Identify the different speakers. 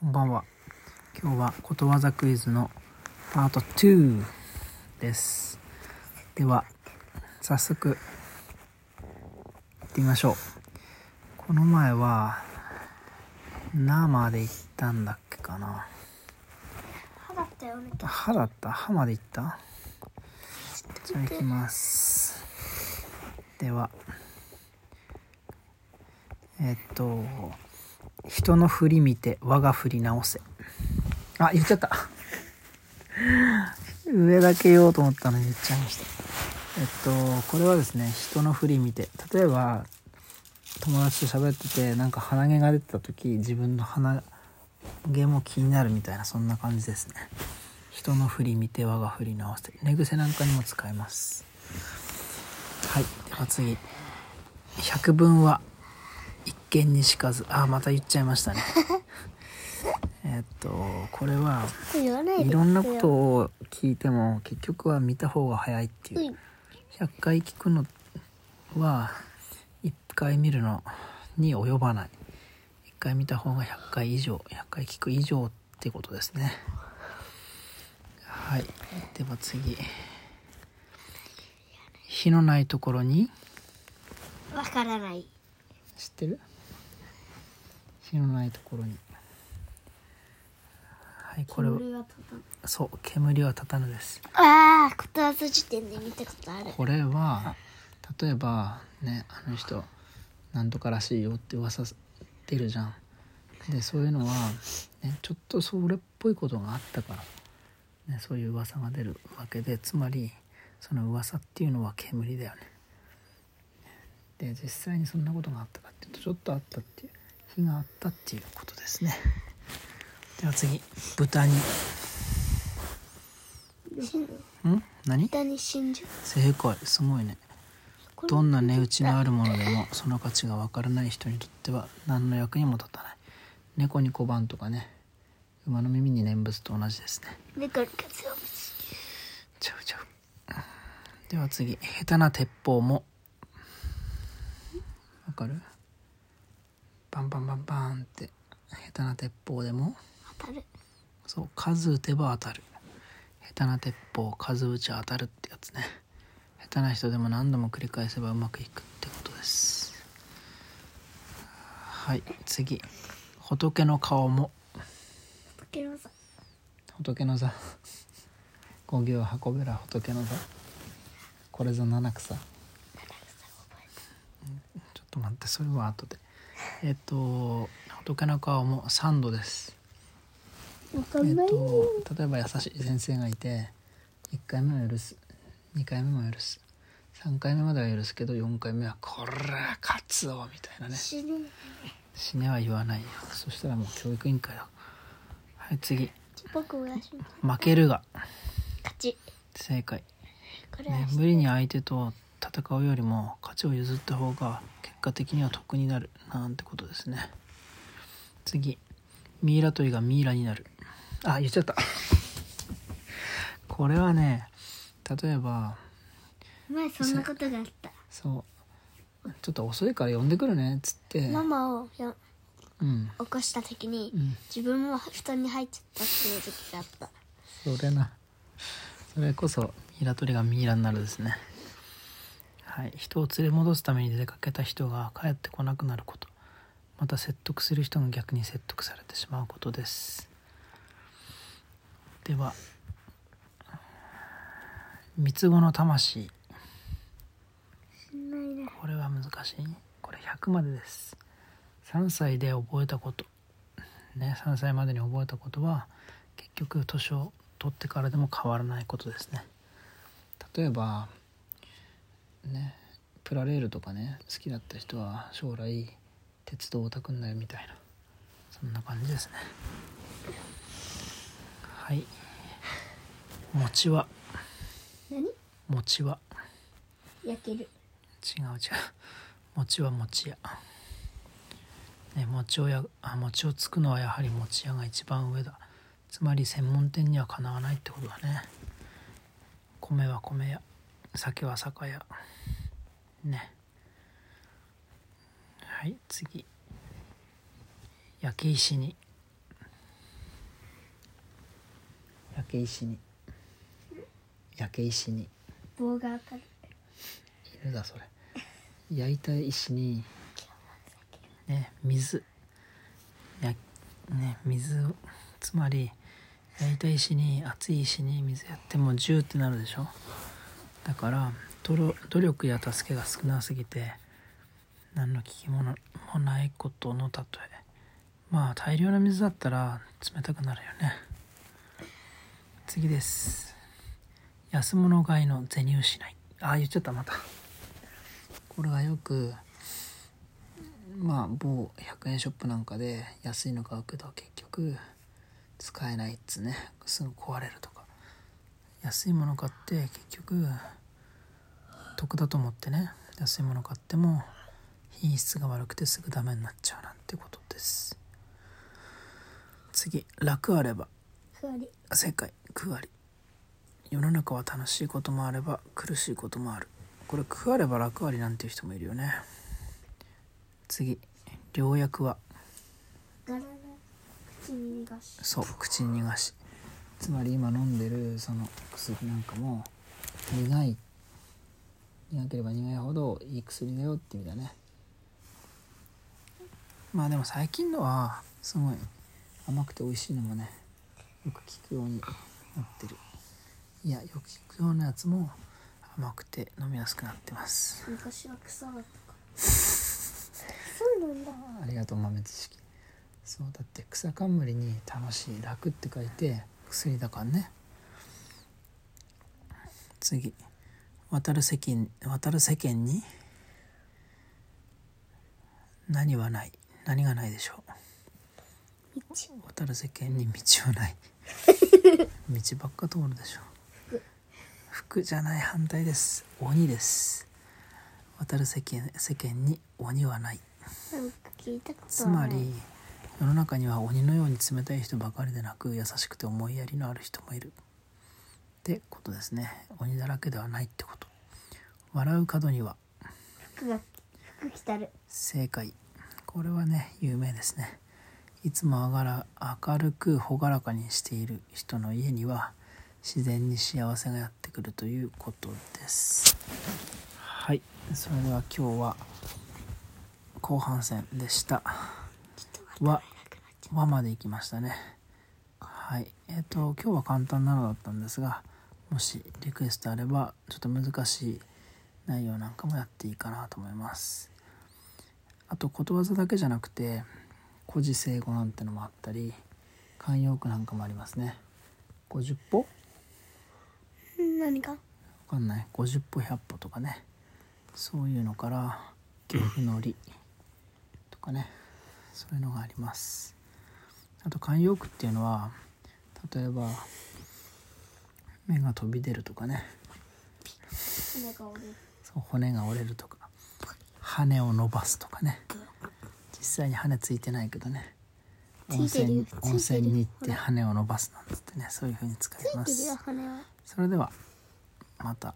Speaker 1: こんばんは。今日はことわざクイズのパート2です。では、早速、行ってみましょう。この前は、生まで行ったんだっけかな。
Speaker 2: 歯だったよね
Speaker 1: 歯だった？歯まで行った？じゃあ行きます。では、えっと、人の振り見て我が振り直せ。あ、言っちゃった。上だけ言おうと思ったのに言っちゃいました。えっと、これはですね、人の振り見て、例えば、友達と喋ってて、なんか鼻毛が出てた時、自分の鼻毛も気になるみたいな、そんな感じですね。人の振り見て我が振り直せ。寝癖なんかにも使えます。はい。では次。百聞は一見にしかず。あ、また言っちゃいましたね。えっと、これは、
Speaker 2: い
Speaker 1: ろんなことを聞いても結局は見た方が早いっていう。
Speaker 2: うん。
Speaker 1: 100回聞くのは1回見るのに及ばない。1回見た方が100回以上100回聞く以上ってことですね。はい。では次。火のないところに。
Speaker 2: わからない。
Speaker 1: 知ってる？火のないところに。はいこれは
Speaker 2: 煙は立たない
Speaker 1: そう煙は立たぬです。
Speaker 2: ああことわざ辞典で見たことある。
Speaker 1: これは例えばねあの人なんとからしいよって噂出るじゃん。でそういうのは、ね、ちょっとそれっぽいことがあったから、ね、そういう噂が出るわけでつまりその噂っていうのは煙だよね。で実際にそんなことがあったかっていうとちょっとあったっていう火があったっていうことですね。では次豚に。ん？何？
Speaker 2: 豚に真珠。
Speaker 1: 正解。すごいね。どんな値打ちのあるものでもその価値がわからない人にとっては何の役にも立たない。猫に小判とかね。馬の耳に念仏と同じですね。
Speaker 2: 猫に
Speaker 1: ちゃうちゃう。では次下手な鉄砲も。わかる？バンバンバンバンって下手な鉄砲でも。
Speaker 2: 当たる。
Speaker 1: そう数打てば当たる。下手な鉄砲数打ち当たるってやつね。下手な人でも何度も繰り返せばうまくいくってことです。はい次。仏の顔も。
Speaker 2: 時のさ
Speaker 1: 仏の座。五行運べら仏の座。これぞ七草。うんちょっと待ってそれは後でえっと仏の顔も三度です。えっと例えば優しい先生がいて1回目は許す。2回目も許す。3回目までは許すけど4回目は「こら勝つぞ」みたいなね。
Speaker 2: 死ね。
Speaker 1: 死ねは言わないよ。そしたらもう教育委員会だ。はい次。負けるが。
Speaker 2: 勝ち。
Speaker 1: 正解、
Speaker 2: これは
Speaker 1: ね、無理に相手と戦うよりも勝ちを譲った方が結果的には得になるなんてことですね。次。ミイラ取りがミイラになる。あ言っちゃった。これはね例えば
Speaker 2: 前そんなことがあった。
Speaker 1: そう。ちょっと遅いから呼んでくるねっつって。
Speaker 2: ママをよ
Speaker 1: うん。
Speaker 2: 起こした時に
Speaker 1: うん。
Speaker 2: 自分も布団に入っちゃったっていう時があった。
Speaker 1: それな。それこそミイラ取りがミイラになるですねはい。人を連れ戻すために出かけた人が帰ってこなくなること。また説得する人が逆に説得されてしまうことです。では三つ子の魂。これは難しい。これ100までです。3歳で覚えたこと。ね3歳までに覚えたことは結局年を取ってからでも変わらないことですね。例えばねプラレールとかね好きだった人は将来鉄道オタクになるみたいなそんな感じですね。はい。餅は。
Speaker 2: 何？
Speaker 1: 餅は。
Speaker 2: 焼ける。
Speaker 1: 違う違う。餅は餅屋ね餅をやあ餅をつくのはやはり餅屋が一番上だ。つまり専門店にはかなわないってことだね。米は米屋酒は酒屋。ね。はい次。焼け石に。け石に。焼け石に。
Speaker 2: 棒が当たる。
Speaker 1: 犬だそれ。焼いた石に。ね水。やね水を。つまり焼いた石に熱い石に水やってもジューってなるでしょだから努力や助けが少なすぎて何の効き物もないことの例え。まあ大量の水だったら冷たくなるよね。次です。安物買いの銭失い。ああ言っちゃったまた。これがよくまあ某100円ショップなんかで安いの買うけど結局使えないっつね。すぐ壊れると。安いもの買って結局得だと思ってね安いもの買っても品質が悪くてすぐダメになっちゃうなんてことです。次楽あれば。
Speaker 2: ふわり。
Speaker 1: 世界9割世の中は楽しいこともあれば苦しいこともある。これ9あれば楽ありなんていう人もいるよね。次良薬は。そう口に逃がしつまり今飲んでるその薬なんかも苦い苦ければ苦いほどいい薬だよって意味だね。まあでも最近のはすごい甘くて美味しいのもねよく効くようになってる。いやよく効くようなやつも甘くて飲みやすくなってます。
Speaker 2: 昔は草だったか。ら そうなんだ。
Speaker 1: ありがとう豆知識。そうだって草冠に楽しい楽って書いて薬だからね。次。渡る世間渡る世間に何はない。何がないでしょう。
Speaker 2: 道。
Speaker 1: 渡る世間に道はない。道ばっか通るでしょ服じゃない反対です。鬼です。渡る世間世間に鬼はない。
Speaker 2: なんか聞いたこと
Speaker 1: つまり世の中には鬼のように冷たい人ばかりでなく優しくて思いやりのある人もいる。ってことですね。鬼だらけではないってこと。笑う角には
Speaker 2: 服が服着たる。
Speaker 1: 正解。これはね有名ですね。いつもあがら明るく朗らかにしている人の家には自然に幸せがやってくるということです。はい。それでは今日は後半戦でした。
Speaker 2: ち
Speaker 1: 和まで行きましたね。はい。えっ、と今日は簡単なのだったんですがもしリクエストあればちょっと難しい内容なんかもやっていいかなと思います。あとことわざだけじゃなくて古事成語なんてのもあったり慣用句なんかもありますね。50歩？
Speaker 2: う何か？
Speaker 1: わかんない。50歩100歩とかね。そういうのから恐怖のりとかね。そういうのがありますあと慣用句っていうのは例えば目が飛び出るとかね。
Speaker 2: 骨が折れる。
Speaker 1: とか。羽を伸ばすとかね。実際に羽ついてないけどね。温泉温泉に行って羽を伸ばすなんつってねそういう風に使います。それではまた